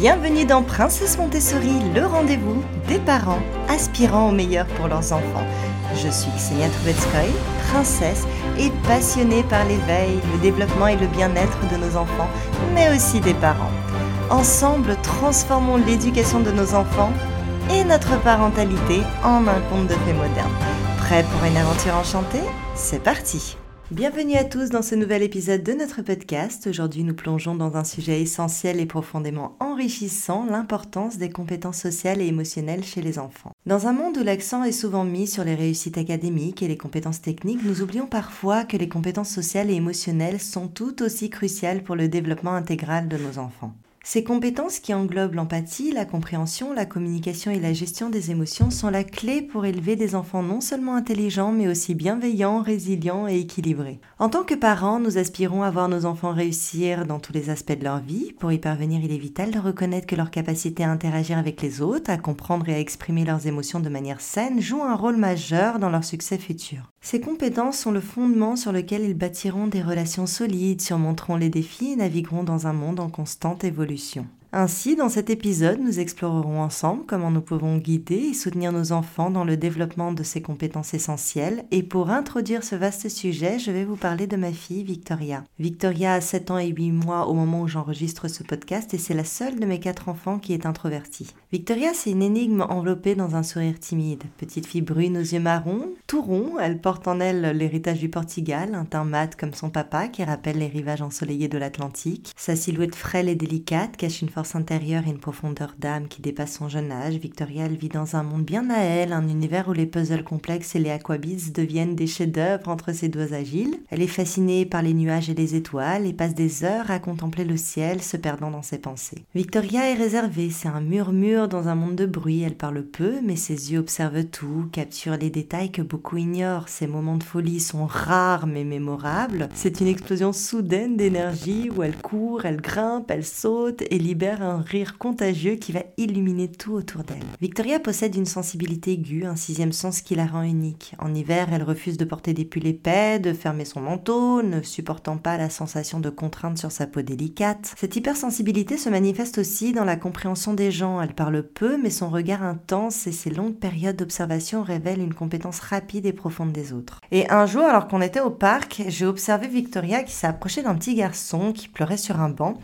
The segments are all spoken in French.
Bienvenue dans Princesse Montessori, le rendez-vous des parents aspirant au meilleur pour leurs enfants. Je suis Ksenia Trubetskoy, princesse et passionnée par l'éveil, le développement et le bien-être de nos enfants, mais aussi des parents. Ensemble, transformons l'éducation de nos enfants et notre parentalité en un conte de fées moderne. Prêt pour une aventure enchantée? C'est parti Bienvenue à tous dans ce nouvel épisode de notre podcast. Aujourd'hui, nous plongeons dans un sujet essentiel et profondément enrichissant, l'importance des compétences sociales et émotionnelles chez les enfants. Dans un monde où l'accent est souvent mis sur les réussites académiques et les compétences techniques, nous oublions parfois que les compétences sociales et émotionnelles sont tout aussi cruciales pour le développement intégral de nos enfants. Ces compétences qui englobent l'empathie, la compréhension, la communication et la gestion des émotions sont la clé pour élever des enfants non seulement intelligents mais aussi bienveillants, résilients et équilibrés. En tant que parents, nous aspirons à voir nos enfants réussir dans tous les aspects de leur vie. Pour y parvenir, il est vital de reconnaître que leur capacité à interagir avec les autres, à comprendre et à exprimer leurs émotions de manière saine joue un rôle majeur dans leur succès futur. Ces compétences sont le fondement sur lequel ils bâtiront des relations solides, surmonteront les défis et navigueront dans un monde en constante évolution. Ainsi, dans cet épisode, nous explorerons ensemble comment nous pouvons guider et soutenir nos enfants dans le développement de ces compétences essentielles. Et pour introduire ce vaste sujet, je vais vous parler de ma fille Victoria. Victoria a 7 ans et 8 mois au moment où j'enregistre ce podcast et c'est la seule de mes quatre enfants qui est introvertie. Victoria, c'est une énigme enveloppée dans un sourire timide. Petite fille brune aux yeux marrons, tout rond, elle porte en elle l'héritage du Portugal, un teint mat comme son papa qui rappelle les rivages ensoleillés de l'Atlantique. Sa silhouette frêle et délicate cache une intérieure et une profondeur d'âme qui dépasse son jeune âge, Victoria elle vit dans un monde bien à elle, un univers où les puzzles complexes et les aquabits deviennent des chefs-d'œuvre entre ses doigts agiles. Elle est fascinée par les nuages et les étoiles et passe des heures à contempler le ciel, se perdant dans ses pensées. Victoria est réservée, c'est un murmure dans un monde de bruit, elle parle peu, mais ses yeux observent tout, capturent les détails que beaucoup ignorent. Ses moments de folie sont rares mais mémorables. C'est une explosion soudaine d'énergie où elle court, elle grimpe, elle saute et libère un rire contagieux qui va illuminer tout autour d'elle. Victoria possède une sensibilité aiguë, un sixième sens qui la rend unique. En hiver, elle refuse de porter des pulls épais, de fermer son manteau, ne supportant pas la sensation de contrainte sur sa peau délicate. Cette hypersensibilité se manifeste aussi dans la compréhension des gens. Elle parle peu, mais son regard intense et ses longues périodes d'observation révèlent une compétence rapide et profonde des autres. Et un jour, alors qu'on était au parc, j'ai observé Victoria qui s'est approchée d'un petit garçon qui pleurait sur un banc.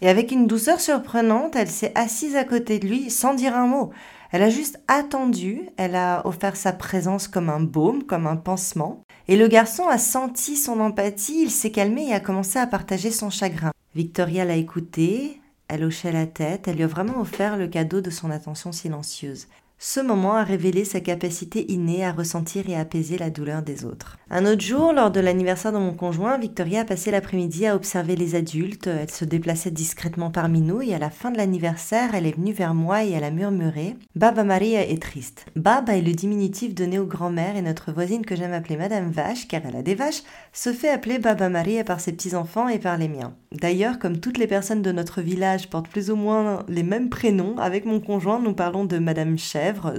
Et avec une douceur surprenante, elle s'est assise à côté de lui sans dire un mot. Elle a juste attendu, elle a offert sa présence comme un baume, comme un pansement. Et le garçon a senti son empathie, il s'est calmé et a commencé à partager son chagrin. Victoria l'a écouté, elle hochait la tête, elle lui a vraiment offert le cadeau de son attention silencieuse. Ce moment a révélé sa capacité innée à ressentir et apaiser la douleur des autres. Un autre jour, lors de l'anniversaire de mon conjoint, Victoria a passé l'après-midi à observer les adultes. Elle se déplaçait discrètement parmi nous et à la fin de l'anniversaire, elle est venue vers moi et elle a murmuré Baba Maria est triste. Baba est le diminutif donné aux grand-mères et notre voisine que j'aime appeler Madame Vache, car elle a des vaches, se fait appeler Baba Maria par ses petits-enfants et par les miens. D'ailleurs, comme toutes les personnes de notre village portent plus ou moins les mêmes prénoms, avec mon conjoint, nous parlons de Madame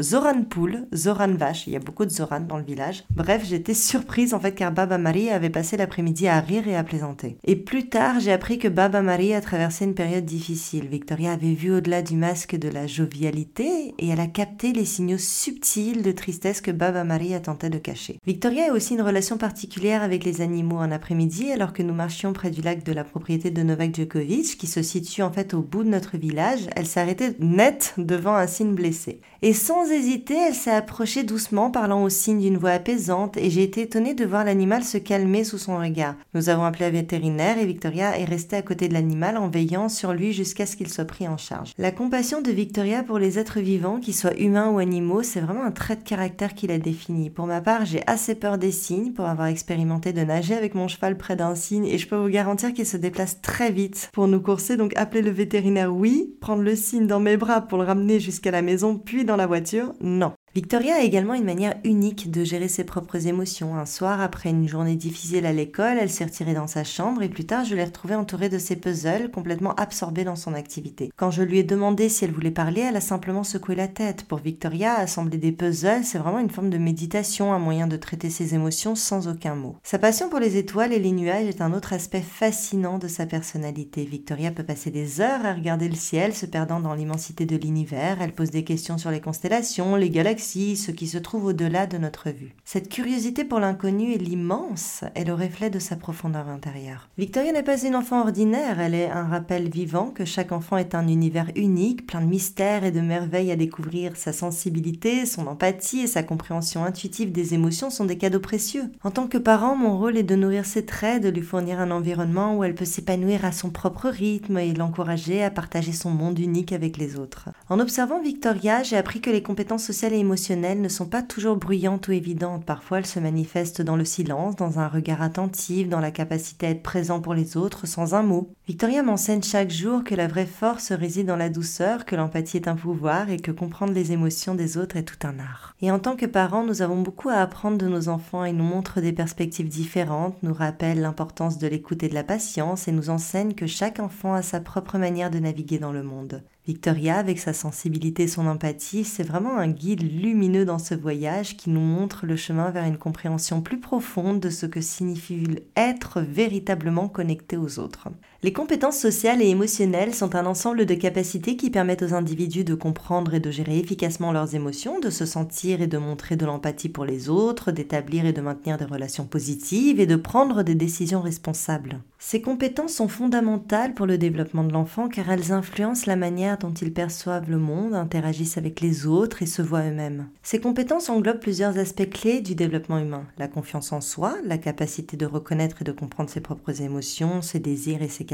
Zoran Poule, Zoran Vache, il y a beaucoup de Zoran dans le village. Bref, j'étais surprise en fait car Baba Marie avait passé l'après-midi à rire et à plaisanter. Et plus tard, j'ai appris que Baba Marie a traversé une période difficile. Victoria avait vu au-delà du masque de la jovialité et elle a capté les signaux subtils de tristesse que Baba Marie a tenté de cacher. Victoria a aussi une relation particulière avec les animaux un après-midi alors que nous marchions près du lac de la propriété de Novak Djokovic qui se situe en fait au bout de notre village. Elle s'arrêtait net devant un cygne blessé. Et sans hésiter, elle s'est approchée doucement, parlant au signe d'une voix apaisante, et j'ai été étonnée de voir l'animal se calmer sous son regard. Nous avons appelé un vétérinaire et Victoria est restée à côté de l'animal en veillant sur lui jusqu'à ce qu'il soit pris en charge. La compassion de Victoria pour les êtres vivants, qu'ils soient humains ou animaux, c'est vraiment un trait de caractère qui la définit. Pour ma part, j'ai assez peur des cygnes pour avoir expérimenté de nager avec mon cheval près d'un cygne et je peux vous garantir qu'il se déplace très vite pour nous courser, donc appeler le vétérinaire oui, prendre le cygne dans mes bras pour le ramener jusqu'à la maison puis dans la voiture, non. Victoria a également une manière unique de gérer ses propres émotions. Un soir, après une journée difficile à l'école, elle s'est retirée dans sa chambre et plus tard, je l'ai retrouvée entourée de ses puzzles, complètement absorbée dans son activité. Quand je lui ai demandé si elle voulait parler, elle a simplement secoué la tête. Pour Victoria, assembler des puzzles, c'est vraiment une forme de méditation, un moyen de traiter ses émotions sans aucun mot. Sa passion pour les étoiles et les nuages est un autre aspect fascinant de sa personnalité. Victoria peut passer des heures à regarder le ciel, se perdant dans l'immensité de l'univers. Elle pose des questions sur les constellations, les galaxies, ce qui se trouve au-delà de notre vue. Cette curiosité pour l'inconnu et l'immense est le reflet de sa profondeur intérieure. Victoria n'est pas une enfant ordinaire, elle est un rappel vivant que chaque enfant est un univers unique, plein de mystères et de merveilles à découvrir. Sa sensibilité, son empathie et sa compréhension intuitive des émotions sont des cadeaux précieux. En tant que parent, mon rôle est de nourrir ses traits, de lui fournir un environnement où elle peut s'épanouir à son propre rythme et l'encourager à partager son monde unique avec les autres. En observant Victoria, j'ai appris que les compétences sociales et ne sont pas toujours bruyantes ou évidentes. Parfois, elles se manifestent dans le silence, dans un regard attentif, dans la capacité à être présent pour les autres sans un mot. Victoria m'enseigne chaque jour que la vraie force réside dans la douceur, que l'empathie est un pouvoir et que comprendre les émotions des autres est tout un art. Et en tant que parents, nous avons beaucoup à apprendre de nos enfants et nous montrent des perspectives différentes, nous rappellent l'importance de l'écoute et de la patience et nous enseignent que chaque enfant a sa propre manière de naviguer dans le monde. Victoria, avec sa sensibilité et son empathie, c'est vraiment un guide lumineux dans ce voyage qui nous montre le chemin vers une compréhension plus profonde de ce que signifie être véritablement connecté aux autres. Les compétences sociales et émotionnelles sont un ensemble de capacités qui permettent aux individus de comprendre et de gérer efficacement leurs émotions, de se sentir et de montrer de l'empathie pour les autres, d'établir et de maintenir des relations positives et de prendre des décisions responsables. Ces compétences sont fondamentales pour le développement de l'enfant car elles influencent la manière dont ils perçoivent le monde, interagissent avec les autres et se voient eux-mêmes. Ces compétences englobent plusieurs aspects clés du développement humain. La confiance en soi, la capacité de reconnaître et de comprendre ses propres émotions, ses désirs et ses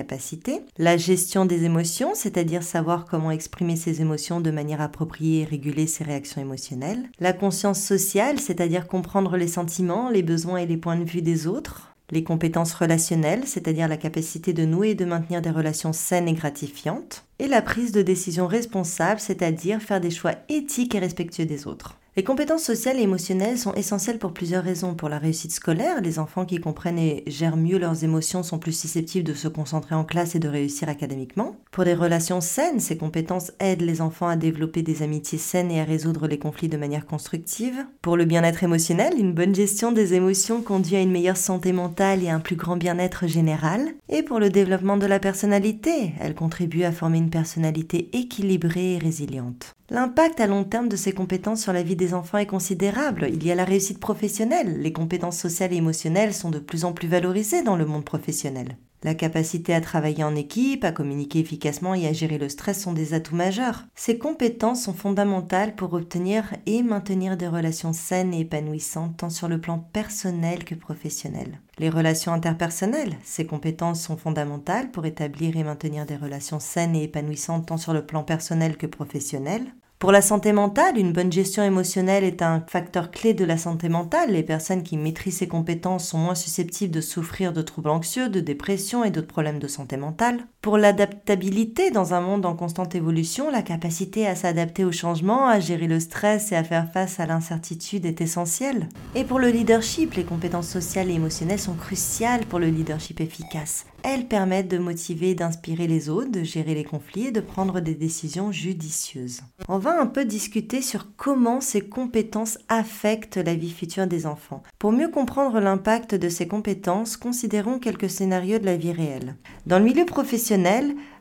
la gestion des émotions, c'est-à-dire savoir comment exprimer ses émotions de manière appropriée et réguler ses réactions émotionnelles, la conscience sociale, c'est-à-dire comprendre les sentiments, les besoins et les points de vue des autres, les compétences relationnelles, c'est-à-dire la capacité de nouer et de maintenir des relations saines et gratifiantes, et la prise de décision responsable, c'est-à-dire faire des choix éthiques et respectueux des autres. Les compétences sociales et émotionnelles sont essentielles pour plusieurs raisons. Pour la réussite scolaire, les enfants qui comprennent et gèrent mieux leurs émotions sont plus susceptibles de se concentrer en classe et de réussir académiquement. Pour des relations saines, ces compétences aident les enfants à développer des amitiés saines et à résoudre les conflits de manière constructive. Pour le bien-être émotionnel, une bonne gestion des émotions conduit à une meilleure santé mentale et à un plus grand bien-être général. Et pour le développement de la personnalité, elle contribue à former une personnalité équilibrée et résiliente. L'impact à long terme de ces compétences sur la vie des enfants est considérable. Il y a la réussite professionnelle. Les compétences sociales et émotionnelles sont de plus en plus valorisées dans le monde professionnel. La capacité à travailler en équipe, à communiquer efficacement et à gérer le stress sont des atouts majeurs. Ces compétences sont fondamentales pour obtenir et maintenir des relations saines et épanouissantes tant sur le plan personnel que professionnel. Les relations interpersonnelles, ces compétences sont fondamentales pour établir et maintenir des relations saines et épanouissantes tant sur le plan personnel que professionnel. Pour la santé mentale, une bonne gestion émotionnelle est un facteur clé de la santé mentale. Les personnes qui maîtrisent ces compétences sont moins susceptibles de souffrir de troubles anxieux, de dépression et d'autres problèmes de santé mentale. Pour l'adaptabilité dans un monde en constante évolution, la capacité à s'adapter au changement, à gérer le stress et à faire face à l'incertitude est essentielle. Et pour le leadership, les compétences sociales et émotionnelles sont cruciales pour le leadership efficace. Elles permettent de motiver et d'inspirer les autres, de gérer les conflits et de prendre des décisions judicieuses. On va un peu discuter sur comment ces compétences affectent la vie future des enfants. Pour mieux comprendre l'impact de ces compétences, considérons quelques scénarios de la vie réelle. Dans le milieu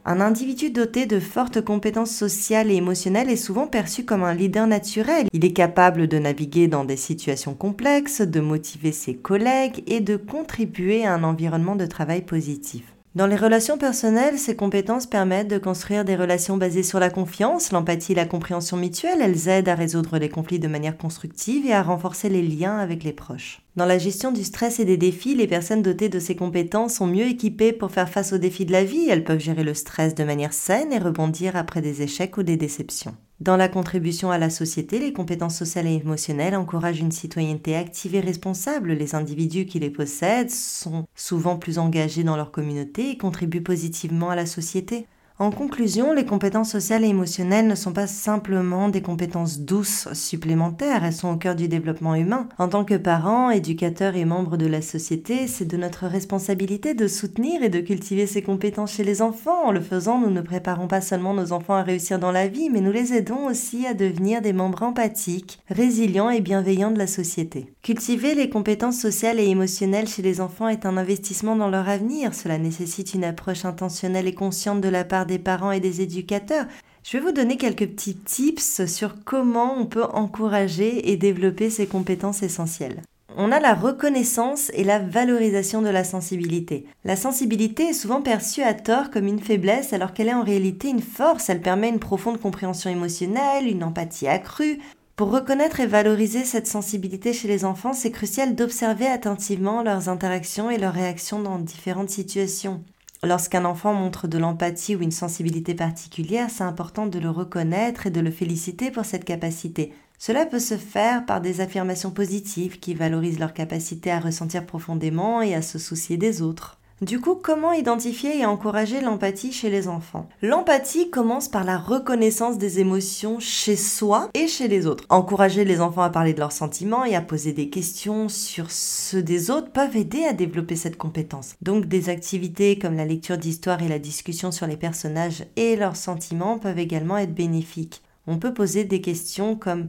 un individu doté de fortes compétences sociales et émotionnelles est souvent perçu comme un leader naturel. Il est capable de naviguer dans des situations complexes, de motiver ses collègues et de contribuer à un environnement de travail positif. Dans les relations personnelles, ces compétences permettent de construire des relations basées sur la confiance, l'empathie et la compréhension mutuelle. Elles aident à résoudre les conflits de manière constructive et à renforcer les liens avec les proches. Dans la gestion du stress et des défis, les personnes dotées de ces compétences sont mieux équipées pour faire face aux défis de la vie. Elles peuvent gérer le stress de manière saine et rebondir après des échecs ou des déceptions. Dans la contribution à la société, les compétences sociales et émotionnelles encouragent une citoyenneté active et responsable. Les individus qui les possèdent sont souvent plus engagés dans leur communauté et contribuent positivement à la société. En conclusion, les compétences sociales et émotionnelles ne sont pas simplement des compétences douces supplémentaires, elles sont au cœur du développement humain. En tant que parents, éducateurs et membres de la société, c'est de notre responsabilité de soutenir et de cultiver ces compétences chez les enfants. En le faisant, nous ne préparons pas seulement nos enfants à réussir dans la vie, mais nous les aidons aussi à devenir des membres empathiques, résilients et bienveillants de la société. Cultiver les compétences sociales et émotionnelles chez les enfants est un investissement dans leur avenir. Cela nécessite une approche intentionnelle et consciente de la part des parents et des éducateurs. Je vais vous donner quelques petits tips sur comment on peut encourager et développer ces compétences essentielles. On a la reconnaissance et la valorisation de la sensibilité. La sensibilité est souvent perçue à tort comme une faiblesse alors qu'elle est en réalité une force. Elle permet une profonde compréhension émotionnelle, une empathie accrue. Pour reconnaître et valoriser cette sensibilité chez les enfants, c'est crucial d'observer attentivement leurs interactions et leurs réactions dans différentes situations. Lorsqu'un enfant montre de l'empathie ou une sensibilité particulière, c'est important de le reconnaître et de le féliciter pour cette capacité. Cela peut se faire par des affirmations positives qui valorisent leur capacité à ressentir profondément et à se soucier des autres. Du coup, comment identifier et encourager l'empathie chez les enfants? L'empathie commence par la reconnaissance des émotions chez soi et chez les autres. Encourager les enfants à parler de leurs sentiments et à poser des questions sur ceux des autres peuvent aider à développer cette compétence. Donc des activités comme la lecture d'histoire et la discussion sur les personnages et leurs sentiments peuvent également être bénéfiques. On peut poser des questions comme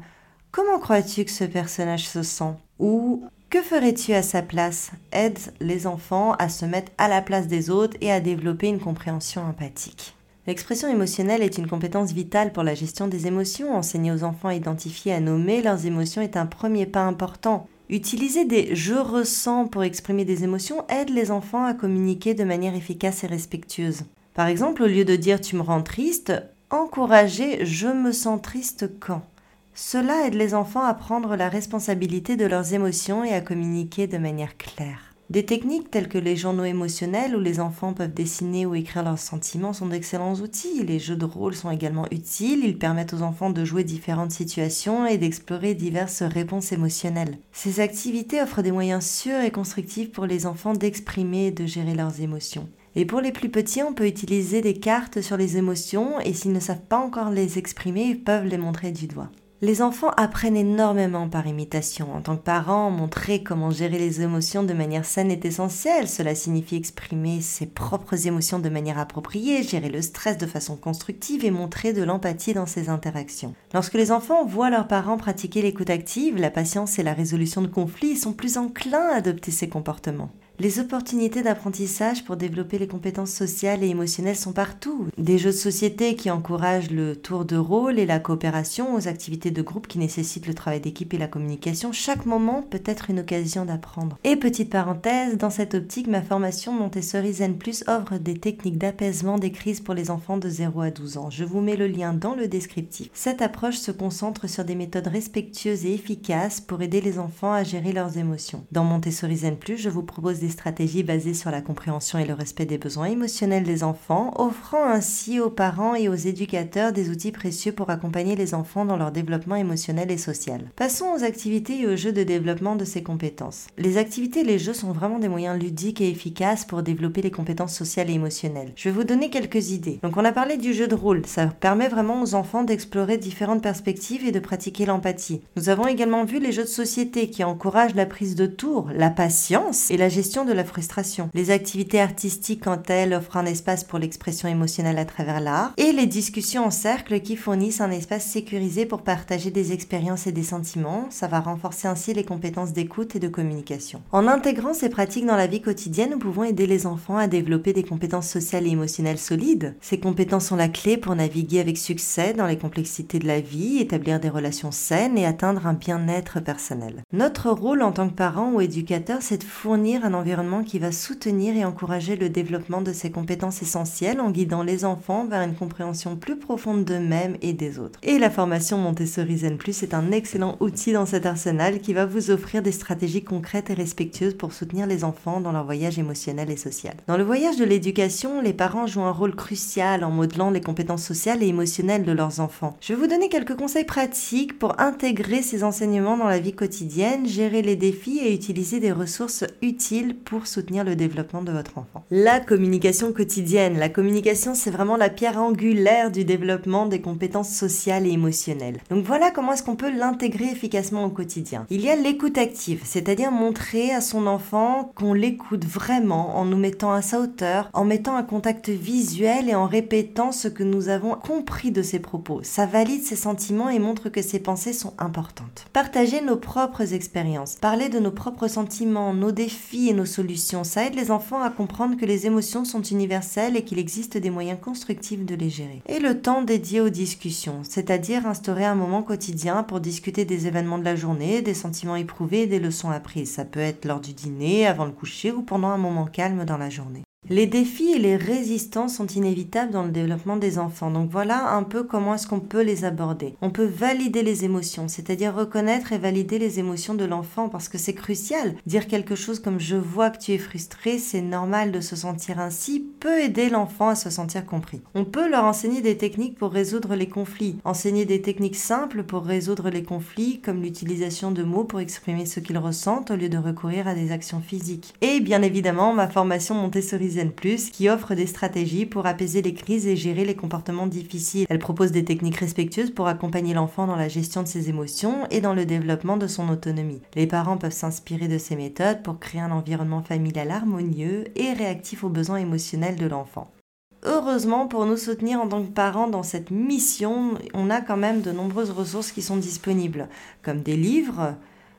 Comment crois-tu que ce personnage se sent? Ou que ferais-tu à sa place? Aide les enfants à se mettre à la place des autres et à développer une compréhension empathique. L'expression émotionnelle est une compétence vitale pour la gestion des émotions. Enseigner aux enfants à identifier et à nommer leurs émotions est un premier pas important. Utiliser des je ressens pour exprimer des émotions aide les enfants à communiquer de manière efficace et respectueuse. Par exemple, au lieu de dire tu me rends triste, encourager je me sens triste quand. Cela aide les enfants à prendre la responsabilité de leurs émotions et à communiquer de manière claire. Des techniques telles que les journaux émotionnels où les enfants peuvent dessiner ou écrire leurs sentiments sont d'excellents outils. Les jeux de rôle sont également utiles, ils permettent aux enfants de jouer différentes situations et d'explorer diverses réponses émotionnelles. Ces activités offrent des moyens sûrs et constructifs pour les enfants d'exprimer et de gérer leurs émotions. Et pour les plus petits, on peut utiliser des cartes sur les émotions et s'ils ne savent pas encore les exprimer, ils peuvent les montrer du doigt. Les enfants apprennent énormément par imitation. En tant que parents, montrer comment gérer les émotions de manière saine est essentiel. Cela signifie exprimer ses propres émotions de manière appropriée, gérer le stress de façon constructive et montrer de l'empathie dans ses interactions. Lorsque les enfants voient leurs parents pratiquer l'écoute active, la patience et la résolution de conflits, ils sont plus enclins à adopter ces comportements. Les opportunités d'apprentissage pour développer les compétences sociales et émotionnelles sont partout. Des jeux de société qui encouragent le tour de rôle et la coopération aux activités de groupe qui nécessitent le travail d'équipe et la communication. Chaque moment peut être une occasion d'apprendre. Et petite parenthèse, dans cette optique, ma formation Montessori Zen Plus offre des techniques d'apaisement des crises pour les enfants de 0 à 12 ans. Je vous mets le lien dans le descriptif. Cette approche se concentre sur des méthodes respectueuses et efficaces pour aider les enfants à gérer leurs émotions. Dans Montessori Zen Plus, je vous propose stratégies basées sur la compréhension et le respect des besoins émotionnels des enfants, offrant ainsi aux parents et aux éducateurs des outils précieux pour accompagner les enfants dans leur développement émotionnel et social. Passons aux activités et aux jeux de développement de ces compétences. Les activités et les jeux sont vraiment des moyens ludiques et efficaces pour développer les compétences sociales et émotionnelles. Je vais vous donner quelques idées. Donc on a parlé du jeu de rôle, ça permet vraiment aux enfants d'explorer différentes perspectives et de pratiquer l'empathie. Nous avons également vu les jeux de société qui encouragent la prise de tour, la patience et la gestion de la frustration. Les activités artistiques, quant à elles, offrent un espace pour l'expression émotionnelle à travers l'art. Et les discussions en cercle qui fournissent un espace sécurisé pour partager des expériences et des sentiments. Ça va renforcer ainsi les compétences d'écoute et de communication. En intégrant ces pratiques dans la vie quotidienne, nous pouvons aider les enfants à développer des compétences sociales et émotionnelles solides. Ces compétences sont la clé pour naviguer avec succès dans les complexités de la vie, établir des relations saines et atteindre un bien-être personnel. Notre rôle en tant que parents ou éducateurs, c'est de fournir un environnement qui va soutenir et encourager le développement de ces compétences essentielles en guidant les enfants vers une compréhension plus profonde d'eux-mêmes et des autres. Et la formation Montessori Zen Plus est un excellent outil dans cet arsenal qui va vous offrir des stratégies concrètes et respectueuses pour soutenir les enfants dans leur voyage émotionnel et social. Dans le voyage de l'éducation, les parents jouent un rôle crucial en modelant les compétences sociales et émotionnelles de leurs enfants. Je vais vous donner quelques conseils pratiques pour intégrer ces enseignements dans la vie quotidienne, gérer les défis et utiliser des ressources utiles pour soutenir le développement de votre enfant. La communication quotidienne. La communication, c'est vraiment la pierre angulaire du développement des compétences sociales et émotionnelles. Donc voilà comment est-ce qu'on peut l'intégrer efficacement au quotidien. Il y a l'écoute active, c'est-à-dire montrer à son enfant qu'on l'écoute vraiment en nous mettant à sa hauteur, en mettant un contact visuel et en répétant ce que nous avons compris de ses propos. Ça valide ses sentiments et montre que ses pensées sont importantes. Partager nos propres expériences, parler de nos propres sentiments, nos défis et nos solutions, ça aide les enfants à comprendre que les émotions sont universelles et qu'il existe des moyens constructifs de les gérer. Et le temps dédié aux discussions, c'est-à-dire instaurer un moment quotidien pour discuter des événements de la journée, des sentiments éprouvés et des leçons apprises. Ça peut être lors du dîner, avant le coucher ou pendant un moment calme dans la journée. Les défis et les résistances sont inévitables dans le développement des enfants. Donc voilà un peu comment est-ce qu'on peut les aborder. On peut valider les émotions, c'est-à-dire reconnaître et valider les émotions de l'enfant parce que c'est crucial. Dire quelque chose comme je vois que tu es frustré, c'est normal de se sentir ainsi, peut aider l'enfant à se sentir compris. On peut leur enseigner des techniques pour résoudre les conflits, enseigner des techniques simples pour résoudre les conflits comme l'utilisation de mots pour exprimer ce qu'ils ressentent au lieu de recourir à des actions physiques. Et bien évidemment, ma formation Montessori plus qui offre des stratégies pour apaiser les crises et gérer les comportements difficiles. Elle propose des techniques respectueuses pour accompagner l'enfant dans la gestion de ses émotions et dans le développement de son autonomie. Les parents peuvent s'inspirer de ces méthodes pour créer un environnement familial harmonieux et réactif aux besoins émotionnels de l'enfant. Heureusement, pour nous soutenir en tant que parents dans cette mission, on a quand même de nombreuses ressources qui sont disponibles, comme des livres,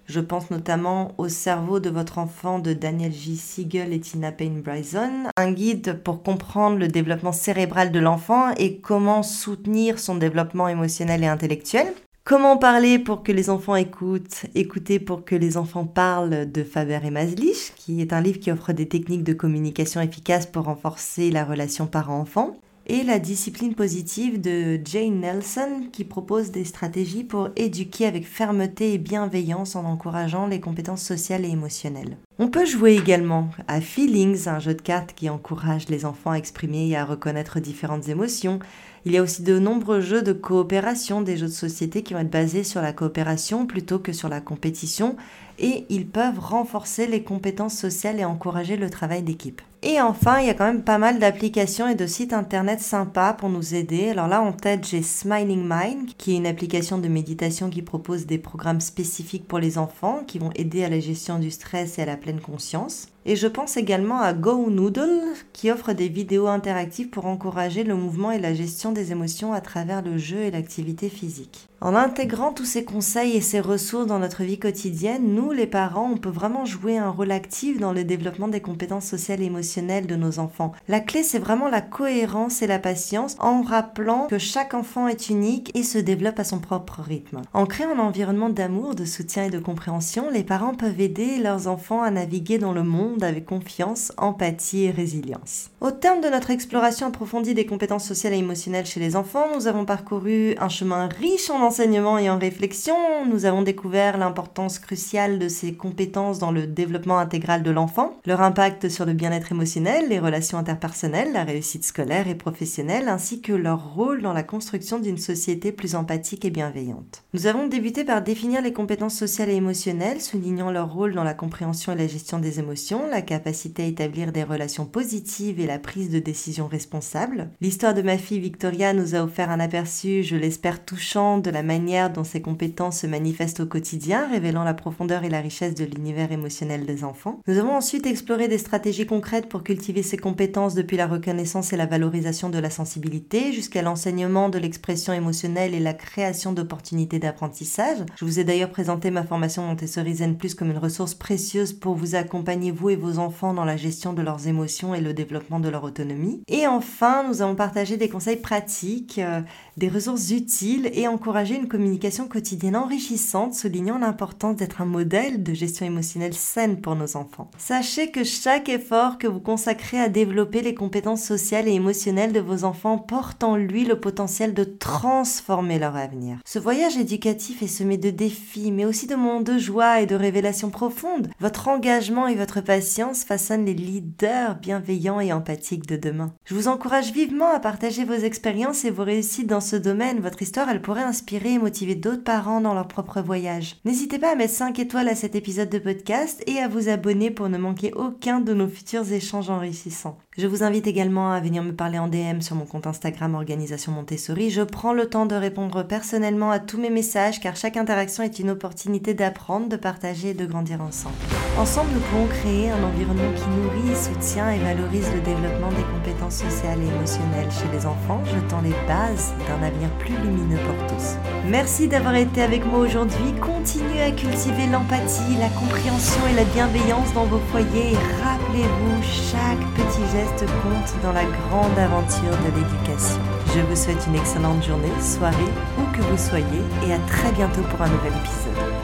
je pense notamment au cerveau de votre enfant de Daniel J. Siegel et Tina Payne Bryson, un guide pour comprendre le développement cérébral de l'enfant et comment soutenir son développement émotionnel et intellectuel. Comment parler pour que les enfants écoutent Écouter pour que les enfants parlent de Faber et Maslich, qui est un livre qui offre des techniques de communication efficaces pour renforcer la relation parent-enfant et la discipline positive de Jane Nelson qui propose des stratégies pour éduquer avec fermeté et bienveillance en encourageant les compétences sociales et émotionnelles. On peut jouer également à Feelings, un jeu de cartes qui encourage les enfants à exprimer et à reconnaître différentes émotions. Il y a aussi de nombreux jeux de coopération, des jeux de société qui vont être basés sur la coopération plutôt que sur la compétition et ils peuvent renforcer les compétences sociales et encourager le travail d'équipe. Et enfin, il y a quand même pas mal d'applications et de sites internet sympas pour nous aider. Alors là, en tête, j'ai Smiling Mind, qui est une application de méditation qui propose des programmes spécifiques pour les enfants qui vont aider à la gestion du stress et à la pleine conscience. Et je pense également à Go Noodle qui offre des vidéos interactives pour encourager le mouvement et la gestion des émotions à travers le jeu et l'activité physique. En intégrant tous ces conseils et ces ressources dans notre vie quotidienne, nous, les parents, on peut vraiment jouer un rôle actif dans le développement des compétences sociales et émotionnelles de nos enfants. La clé, c'est vraiment la cohérence et la patience en rappelant que chaque enfant est unique et se développe à son propre rythme. En créant un environnement d'amour, de soutien et de compréhension, les parents peuvent aider leurs enfants à naviguer dans le monde avec confiance, empathie et résilience. Au terme de notre exploration approfondie des compétences sociales et émotionnelles chez les enfants, nous avons parcouru un chemin riche en enseignements et en réflexion. Nous avons découvert l'importance cruciale de ces compétences dans le développement intégral de l'enfant, leur impact sur le bien-être émotionnel, les relations interpersonnelles, la réussite scolaire et professionnelle, ainsi que leur rôle dans la construction d'une société plus empathique et bienveillante. Nous avons débuté par définir les compétences sociales et émotionnelles, soulignant leur rôle dans la compréhension et la gestion des émotions, la capacité à établir des relations positives et la prise de décisions responsables. L'histoire de ma fille Victoria nous a offert un aperçu, je l'espère touchant, de la manière dont ses compétences se manifestent au quotidien, révélant la profondeur et la richesse de l'univers émotionnel des enfants. Nous avons ensuite exploré des stratégies concrètes pour cultiver ces compétences depuis la reconnaissance et la valorisation de la sensibilité jusqu'à l'enseignement de l'expression émotionnelle et la création d'opportunités d'apprentissage. Je vous ai d'ailleurs présenté ma formation Montessori Zen Plus comme une ressource précieuse pour vous accompagner vous et vos enfants dans la gestion de leurs émotions et le développement de leur autonomie. Et enfin, nous avons partagé des conseils pratiques, euh, des ressources utiles et encouragé une communication quotidienne enrichissante, soulignant l'importance d'être un modèle de gestion émotionnelle saine pour nos enfants. Sachez que chaque effort que vous consacrez à développer les compétences sociales et émotionnelles de vos enfants porte en lui le potentiel de transformer leur avenir. Ce voyage éducatif est semé de défis, mais aussi de moments de joie et de révélations profondes. Votre engagement et votre passion patience façonnent les leaders bienveillants et empathiques de demain. Je vous encourage vivement à partager vos expériences et vos réussites dans ce domaine. Votre histoire, elle pourrait inspirer et motiver d'autres parents dans leur propre voyage. N'hésitez pas à mettre 5 étoiles à cet épisode de podcast et à vous abonner pour ne manquer aucun de nos futurs échanges enrichissants. Je vous invite également à venir me parler en DM sur mon compte Instagram Organisation Montessori. Je prends le temps de répondre personnellement à tous mes messages car chaque interaction est une opportunité d'apprendre, de partager et de grandir ensemble. Ensemble, nous pouvons créer un environnement qui nourrit, soutient et valorise le développement des compétences sociales et émotionnelles chez les enfants, jetant les bases d'un avenir plus lumineux pour tous. Merci d'avoir été avec moi aujourd'hui. Continuez à cultiver l'empathie, la compréhension et la bienveillance dans vos foyers rappelez-vous, chaque petit geste compte dans la grande aventure de l'éducation. Je vous souhaite une excellente journée, soirée, où que vous soyez et à très bientôt pour un nouvel épisode.